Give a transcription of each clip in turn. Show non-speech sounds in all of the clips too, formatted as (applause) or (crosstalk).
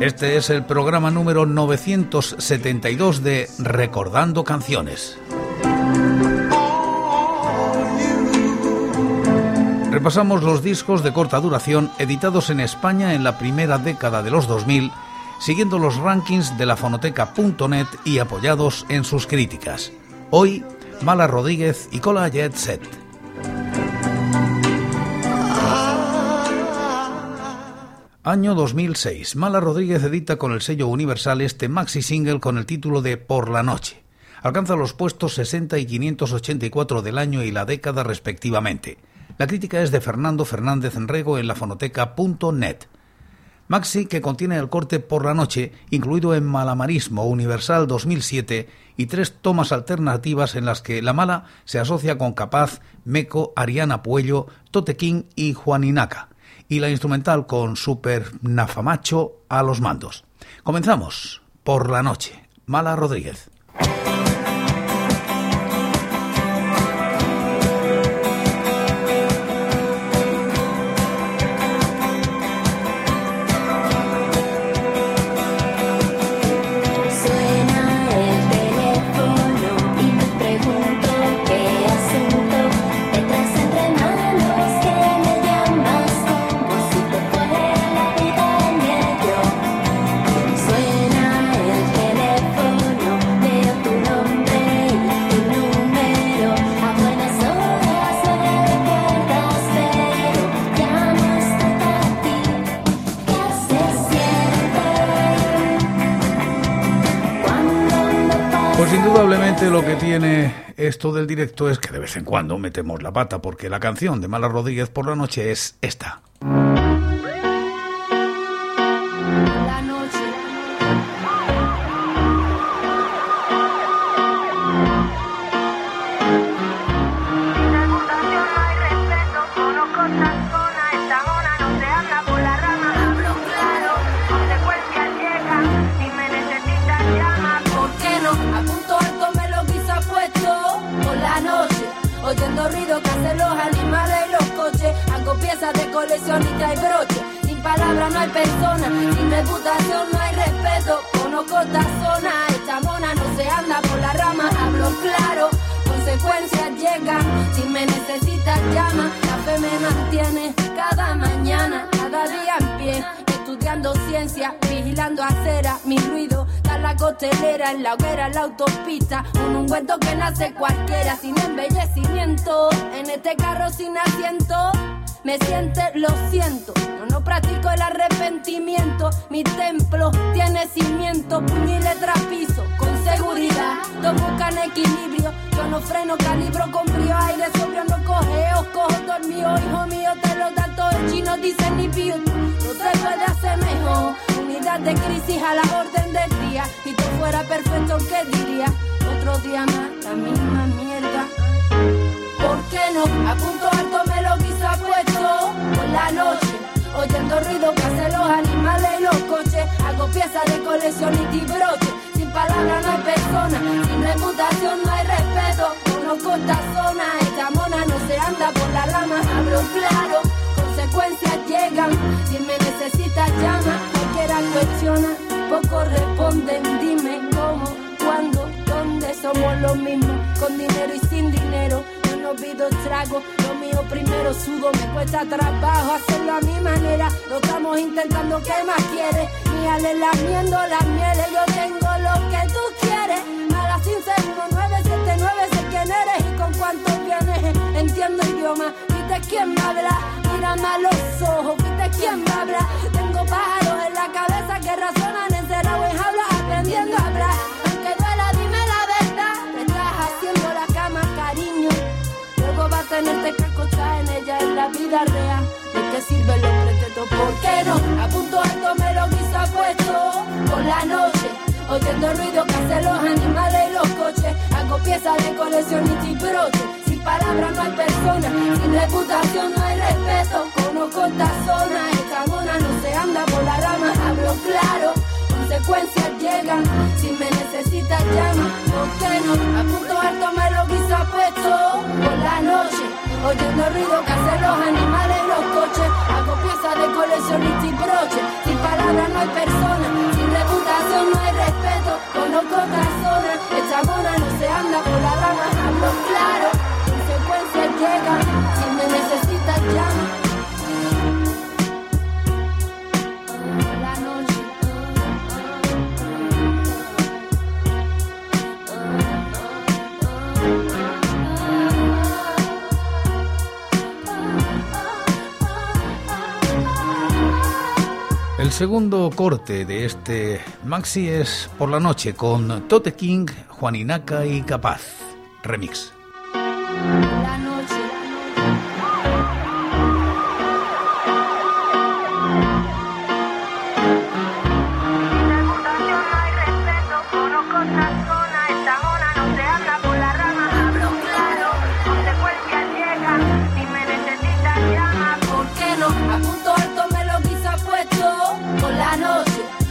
Este es el programa número 972 de Recordando Canciones. Repasamos los discos de corta duración editados en España en la primera década de los 2000, siguiendo los rankings de la fonoteca.net y apoyados en sus críticas. Hoy, Mala Rodríguez y Cola Jet Set. Año 2006. Mala Rodríguez edita con el sello Universal este maxi single con el título de Por la Noche. Alcanza los puestos 60 y 584 del año y la década respectivamente. La crítica es de Fernando Fernández Enrego en la fonoteca.net. Maxi que contiene el corte Por la Noche, incluido en Malamarismo Universal 2007 y tres tomas alternativas en las que La Mala se asocia con Capaz, Meco, Ariana Puello, Tote King y Juaninaka y la instrumental con Super Nafamacho a los mandos. Comenzamos por la noche. Mala Rodríguez. Esto del directo es que de vez en cuando metemos la pata porque la canción de Mala Rodríguez por la noche es esta. Coleccionista y broche. Sin palabras no hay persona, sin reputación no hay respeto. Conozco esta zona, esta mona no se anda por la rama, hablo claro. Consecuencias llegan, si me necesitas llama, la fe me mantiene cada mañana, cada día en pie estudiando ciencia, vigilando acera, mi ruido, da la costelera, en la hoguera, en la autopista, un ungüento que nace cualquiera, sin embellecimiento, en este carro sin asiento, me siente, lo siento. Yo no practico el arrepentimiento. Mi templo tiene cimiento, puño y piso. Con seguridad, dos buscan equilibrio. Yo no freno, calibro con frío, aire sobrio, no cogeo, cojo dormido. Hijo mío, te lo da todo el chino, dice ni pío. No se puede hacer mejor. Unidad de crisis a la orden del día. Si tú fuera perfecto, ¿qué diría? Otro día más, la misma mierda. ¿Por qué no? A punto alto me lo por la noche. Oyendo ruido que hacen los animales y los coches. Hago piezas de colección y broche. Sin palabras no hay persona, sin reputación no hay respeto. Conozco esta zona, esta mona no se anda por la rama. Hablo claro, consecuencias llegan. Si me necesitas llama, cualquiera cuestiona. Poco responden, dime cómo, cuándo, dónde somos los mismos. Con dinero y sin dinero no pido trago. Lo mío primero sudo, me cuesta trabajo hacerlo a mi manera. Lo estamos intentando, ¿qué más quieres? Míale lamiendo las mieles, yo tengo lo que tú quieres. A las 979 sé quién eres y con cuánto vienes. Entiendo idioma, viste quién me habla. Mírame a los ojos, viste quién me habla. La vida real. ¿De qué sirve los pretextos? ¿Por qué no? A punto alto me lo quise puesto por la noche. oyendo ruido que hacen los animales y los coches. Hago piezas de colección y broche. Sin palabras no hay persona, sin reputación no hay respeto. Conozco esta zona, esta mona no se anda por la rama, hablo claro. Consecuencias llegan, si me necesitas llama, ¿por qué no? A punto alto me lo quiso puesto por la noche, oyendo ruido que hacen los animales y los coches. Hago piezas de colección y broche. Sin palabras no hay persona, sin reputación no hay respeto. Conozco segundo corte de este maxi es Por la noche con Tote King, Juaninaka y Capaz. Remix.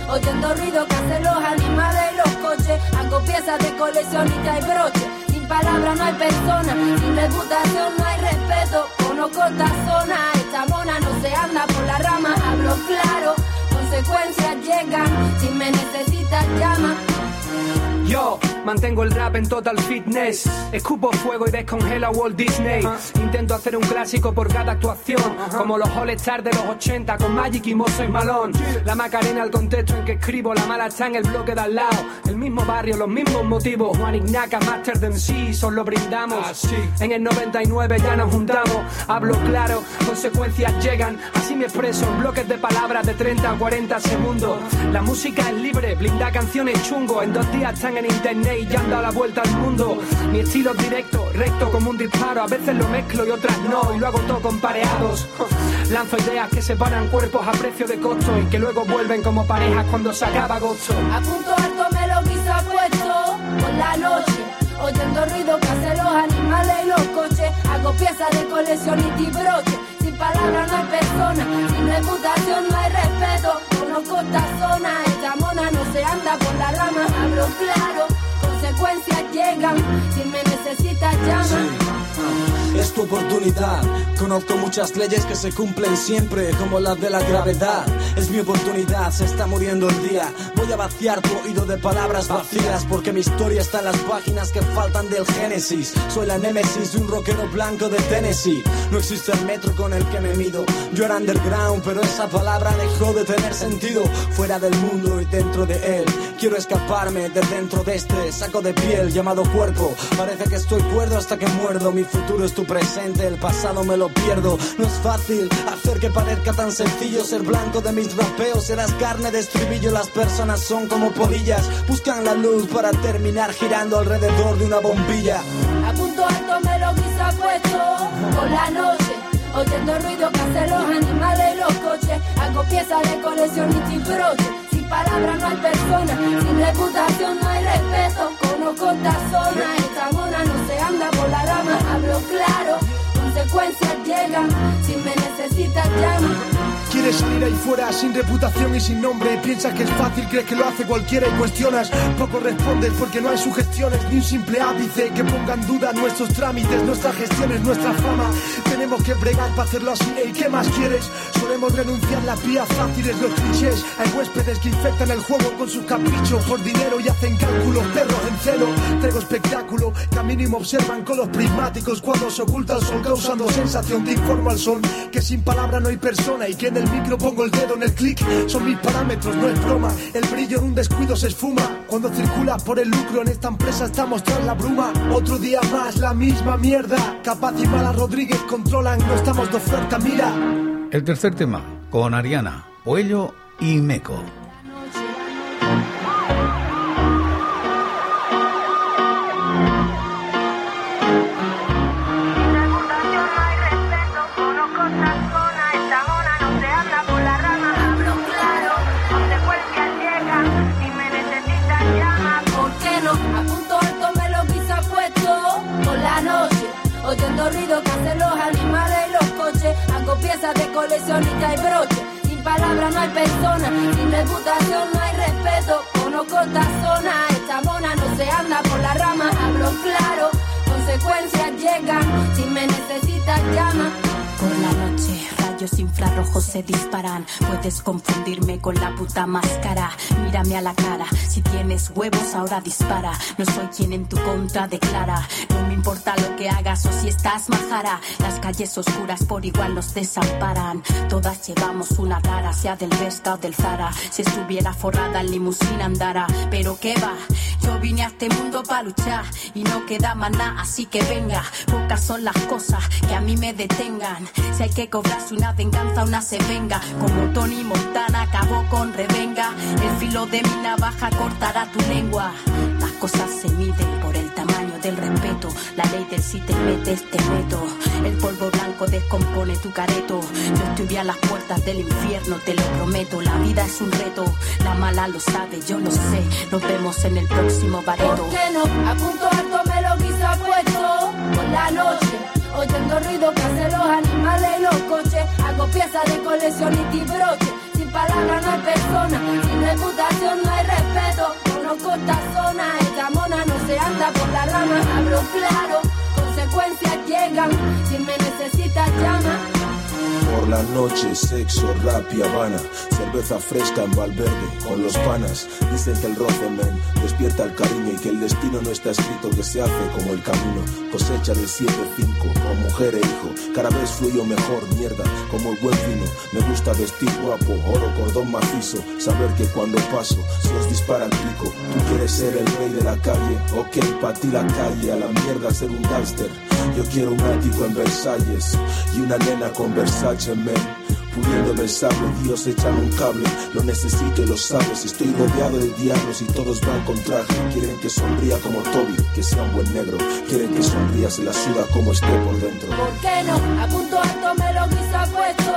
Oyendo ruido que hacen los animales y los coches. Hago piezas de coleccionista y broche. Sin palabras no hay persona, sin reputación no hay respeto. Conozco esta zona, esta mona no se anda por la rama. Hablo claro, consecuencias llegan. Si me necesitas, llama. Yo mantengo el rap en total fitness. Escupo fuego y descongelo a Walt Disney. Intento hacer un clásico por cada actuación. Como los All Stars de los 80 con Magic y Mozo y Malone. La Macarena, el contexto en que escribo. La mala está en el bloque de al lado. El mismo barrio, los mismos motivos. Juan Ignaca, Master de MC, solo brindamos. Ah, en el 99 ya nos juntamos. Hablo claro, consecuencias llegan. Así me expreso en bloques de palabras de 30 a 40 segundos. La música es libre, blinda canciones chungo. En dos días están en internet y ya han dado la vuelta al mundo. Mi estilo es directo, recto como un disparo. A veces lo mezclo y otras no, y lo hago todo con pareados. (laughs) Lanzo ideas que separan cuerpos a precio de costo y que luego vuelven como parejas cuando se acaba agosto. A punto alto me lo quiso puesto por la noche. Oyendo ruido que hacen los animales y los coches. Hago piezas de colección y broche. Sin palabras no hay persona, sin reputación no hay respeto. Esta zona, esta mona no se anda por la rama. Hablo claro, consecuencias llegan. Si me necesitas, llama. Es tu oportunidad. Conozco muchas leyes que se cumplen siempre, como la de la gravedad. Es mi oportunidad, se está muriendo el día. Voy a vaciar tu oído de palabras vacías, porque mi historia está en las páginas que faltan del Génesis. Soy la némesis de un rockero blanco de Tennessee. No existe el metro con el que me mido. Yo era underground, pero esa palabra dejó de tener sentido. Fuera del mundo y dentro de él. Quiero escaparme de dentro de este saco de piel llamado cuerpo. Parece que estoy cuerdo hasta que muerdo. Mi futuro es tu presente, el pasado me lo pierdo. No es fácil hacer que parezca tan sencillo ser blanco de mis rapeos. Serás carne de estribillo, las personas son como polillas. Buscan la luz para terminar girando alrededor de una bombilla. A punto alto me lo quise puesto por la noche. Oyendo ruido que hacen los animales los coches. Hago piezas de colección y broche. Sin palabras no hay persona, sin reputación no hay respeto. Conozco esta zona, esta mona no anda por la rama. Hablo claro, consecuencias llegan. Si me necesitas, llama. Quieres salir ahí fuera sin reputación y sin nombre. Piensas que es fácil, crees que lo hace cualquiera y cuestionas. Poco respondes porque no hay sugestiones ni un simple ápice que ponga en duda nuestros trámites, nuestras gestiones, nuestra fama. Tenemos que bregar para hacerlo así. ¿Y qué más quieres? Solemos renunciar las vías fáciles, los clichés. Hay huéspedes que infectan el juego con sus caprichos por dinero y hacen cálculos. Perros en celo, traigo espectáculo. Que mínimo observan con los prismáticos cuando se oculta el sol causando sensación. Te informo al sol que sin palabra no hay persona y que el micro pongo el dedo en el clic. Son mis parámetros, no es broma. El brillo en un descuido se esfuma. Cuando circula por el lucro en esta empresa estamos tras la bruma. Otro día más, la misma mierda. Capaz y Mala Rodríguez controlan, no estamos de oferta, mira. El tercer tema, con Ariana, Puello y Meco. Oyendo ruido que hacen los animales y los coches. Hago piezas de coleccionista y broche. Sin palabras no hay persona, sin reputación no hay respeto. Conozco esta zona, esta mona no se anda por la rama, hablo claro. Consecuencias llegan, si me necesitas llama. Por la noche rayos infrarrojos se disparan. Puedes confundirme con la puta máscara. Mírame a la cara, si tienes huevos ahora dispara. No soy quien en tu contra declara. No me importa lo que hagas o si estás majara. Las calles oscuras por igual nos desamparan. Todas llevamos una rara, sea del Vesca o del Zara. Si estuviera forrada en limusina andara. Pero qué va, yo vine a este mundo para luchar y no queda nada, así que venga. Pocas son las cosas que a mí me detengan. Si hay que cobrarse una venganza, una se venga. Como Tony Montana acabó con revenga. El filo de mi navaja cortará tu lengua. Las cosas se miden por el tamaño del respeto. La ley del si te metes, te meto. El polvo blanco descompone tu careto. Yo estoy a las puertas del infierno, te lo prometo. La vida es un reto. La mala lo sabe, yo lo sé. Nos vemos en el próximo bareto. ¿Por qué no? A punto alto me lo quise puesto por la noche. Oyendo ruido que hacen los animales los coches. Hago piezas de coleccionista y broche. Sin palabras no hay persona, sin reputación no hay respeto. Conozco esta zona, esta mona no se anda por la rama. Hablo claro, consecuencias llegan. Si me necesitas llama. Por la noche, sexo, rap y habana. Cerveza fresca en Valverde, con los panas. Dicen que el roce, men, despierta el cariño y que el destino no está escrito, que se hace como el camino. Cosecha de 7-5, con mujer e hijo. Cada vez fluyo mejor, mierda, como el buen vino. Me gusta vestir guapo, oro, cordón macizo. Saber que cuando paso, se os dispara el pico. Tú quieres ser el rey de la calle, ok, pa' ti la calle, a la mierda ser un gángster. Yo quiero un ático en Versalles y una nena con Versace, men. Puliéndome el sable, Dios échame un cable. Lo necesito y lo sabes. Estoy rodeado de diablos y todos van con traje. Quieren que sonría como Toby, que sea un buen negro. Quieren que sonría, se la suda como esté por dentro. ¿Por qué no? A punto alto me lo quise puesto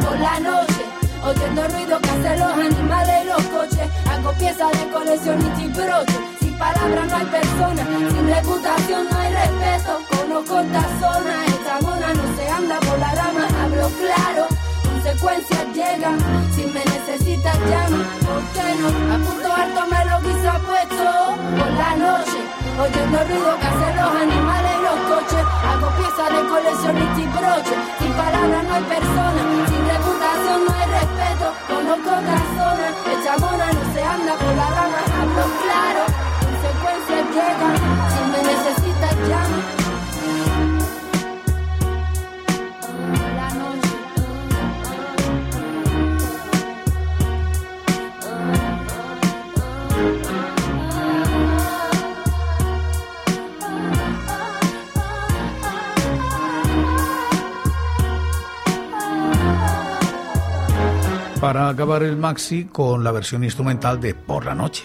por la noche. Oyendo ruido que hacen los animales y los coches. Hago piezas de coleccionista y broche. Sin palabras no hay persona, sin reputación no hay respeto. Conozco esta zona, esta mona no se anda por la rama. Hablo claro, consecuencias llegan. Si me necesitas llama, ¿por qué no? A punto alto me lo quise puesto por la noche. Oyendo ruido que hacen los animales y los coches. Hago piezas de coleccionista y broche. Sin palabras no hay persona, sin reputación no hay respeto. Conozco Acabar el maxi con la versión instrumental de Por la Noche.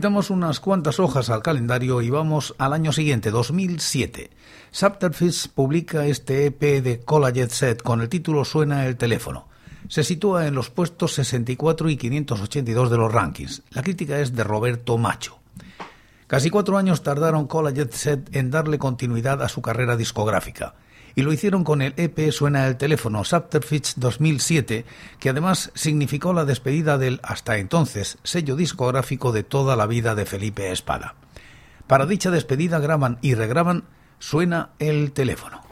Quitamos unas cuantas hojas al calendario y vamos al año siguiente, 2007. Subterfuge publica este EP de Cola Set con el título Suena el teléfono. Se sitúa en los puestos 64 y 582 de los rankings. La crítica es de Roberto Macho. Casi cuatro años tardaron Cola Set en darle continuidad a su carrera discográfica y lo hicieron con el EP Suena el teléfono Subterfuge 2007, que además significó la despedida del hasta entonces sello discográfico de toda la vida de Felipe Espada. Para dicha despedida graban y regraban Suena el teléfono.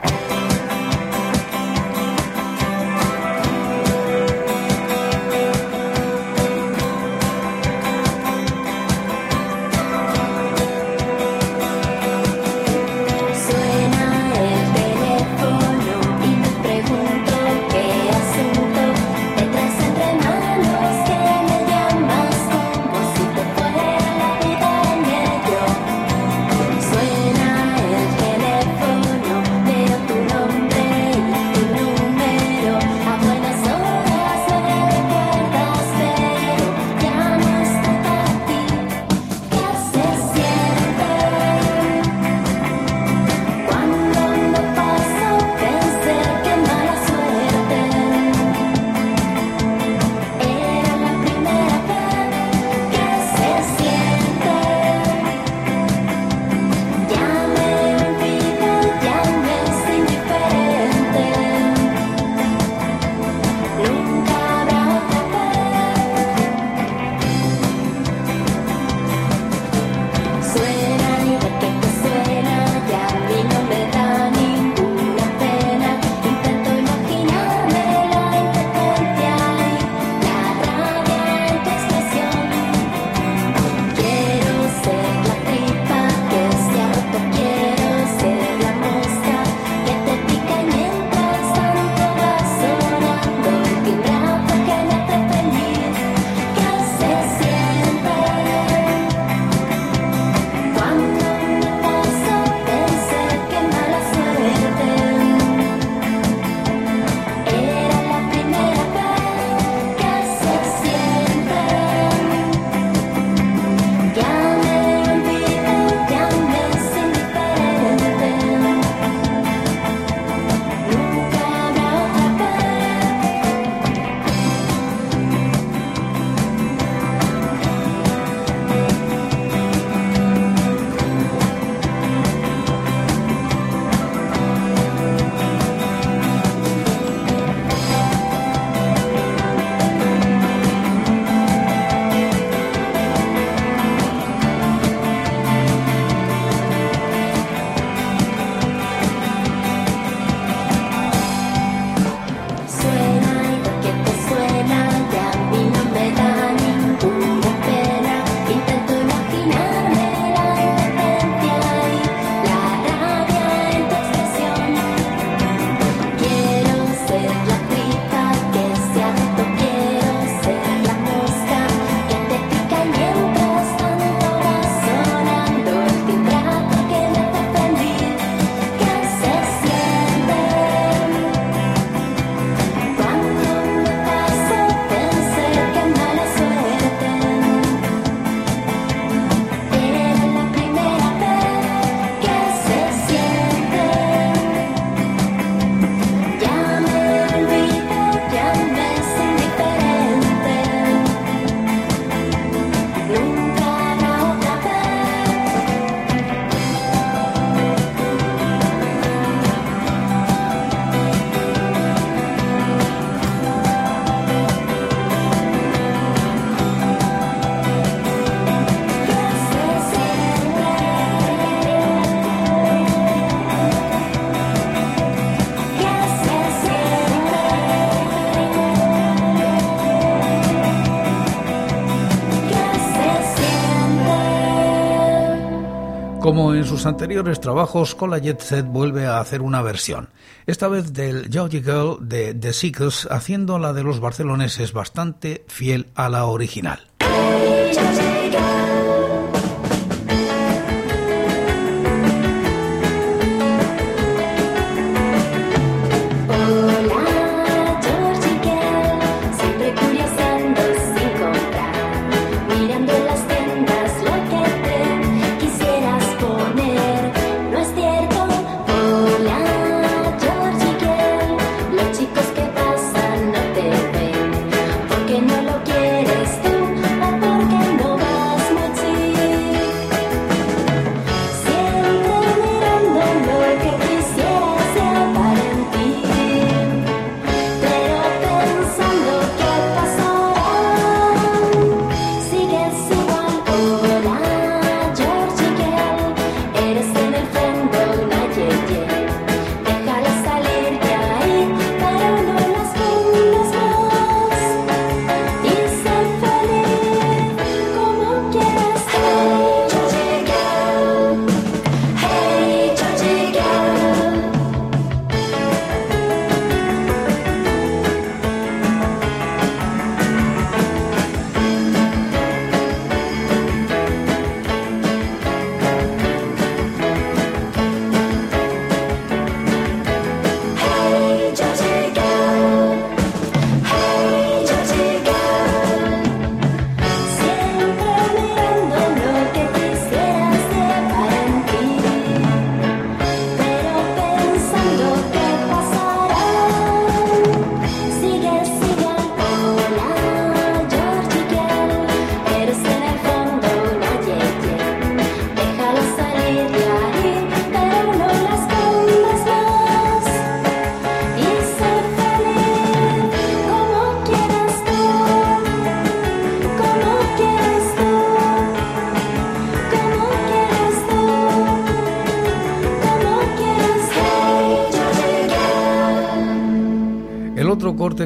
Sus anteriores trabajos, Cola Jet Set vuelve a hacer una versión, esta vez del Georgie Girl de The Seekers, haciendo la de los barceloneses bastante fiel a la original.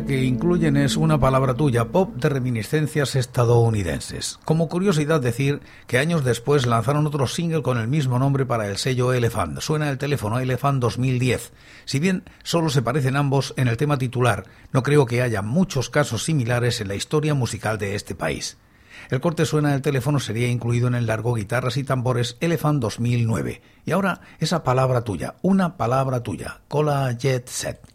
Que incluyen es una palabra tuya, pop de reminiscencias estadounidenses. Como curiosidad decir que años después lanzaron otro single con el mismo nombre para el sello Elephant. Suena el teléfono Elephant 2010. Si bien solo se parecen ambos en el tema titular, no creo que haya muchos casos similares en la historia musical de este país. El corte suena del teléfono sería incluido en el largo Guitarras y Tambores Elephant 2009. Y ahora esa palabra tuya, una palabra tuya, Cola Jet Set.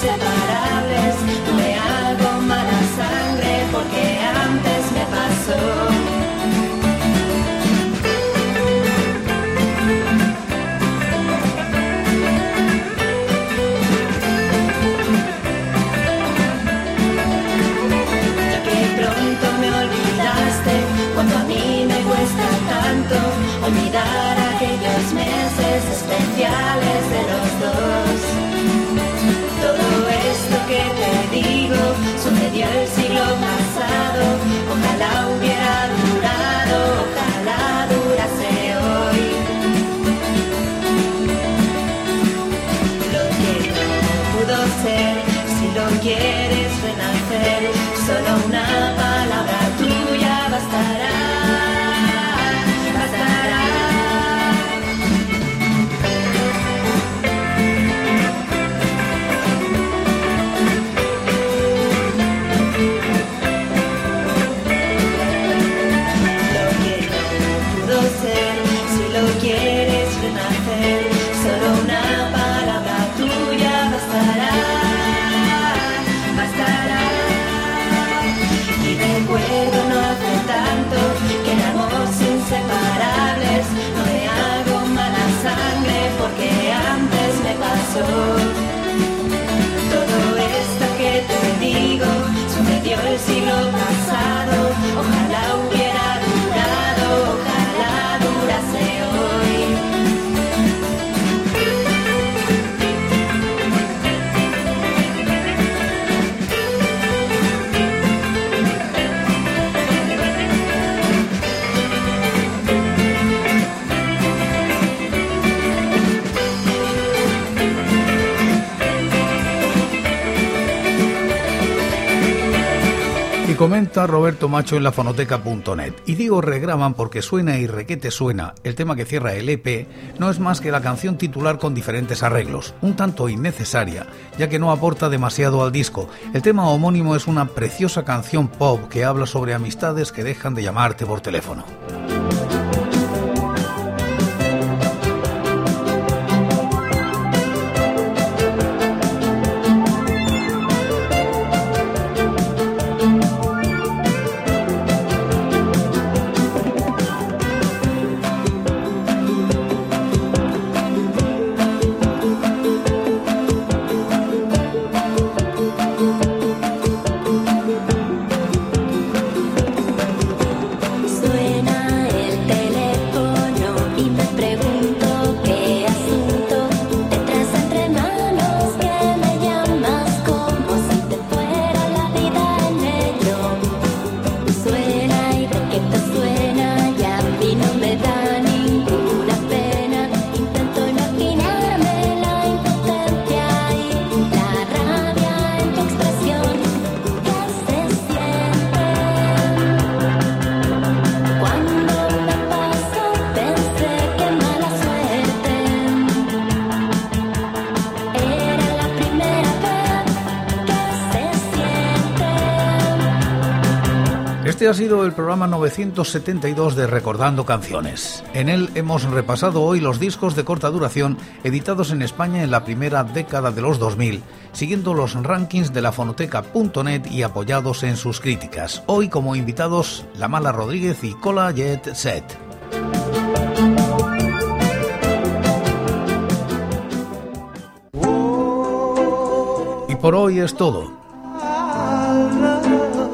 inseparable. Comenta Roberto Macho en lafonoteca.net. Y digo regraban porque suena y requete suena. El tema que cierra el EP no es más que la canción titular con diferentes arreglos, un tanto innecesaria, ya que no aporta demasiado al disco. El tema homónimo es una preciosa canción pop que habla sobre amistades que dejan de llamarte por teléfono. Este ha sido el programa 972 de Recordando Canciones. En él hemos repasado hoy los discos de corta duración editados en España en la primera década de los 2000, siguiendo los rankings de la fonoteca.net y apoyados en sus críticas. Hoy como invitados La Mala Rodríguez y Cola Jet Set. Y por hoy es todo.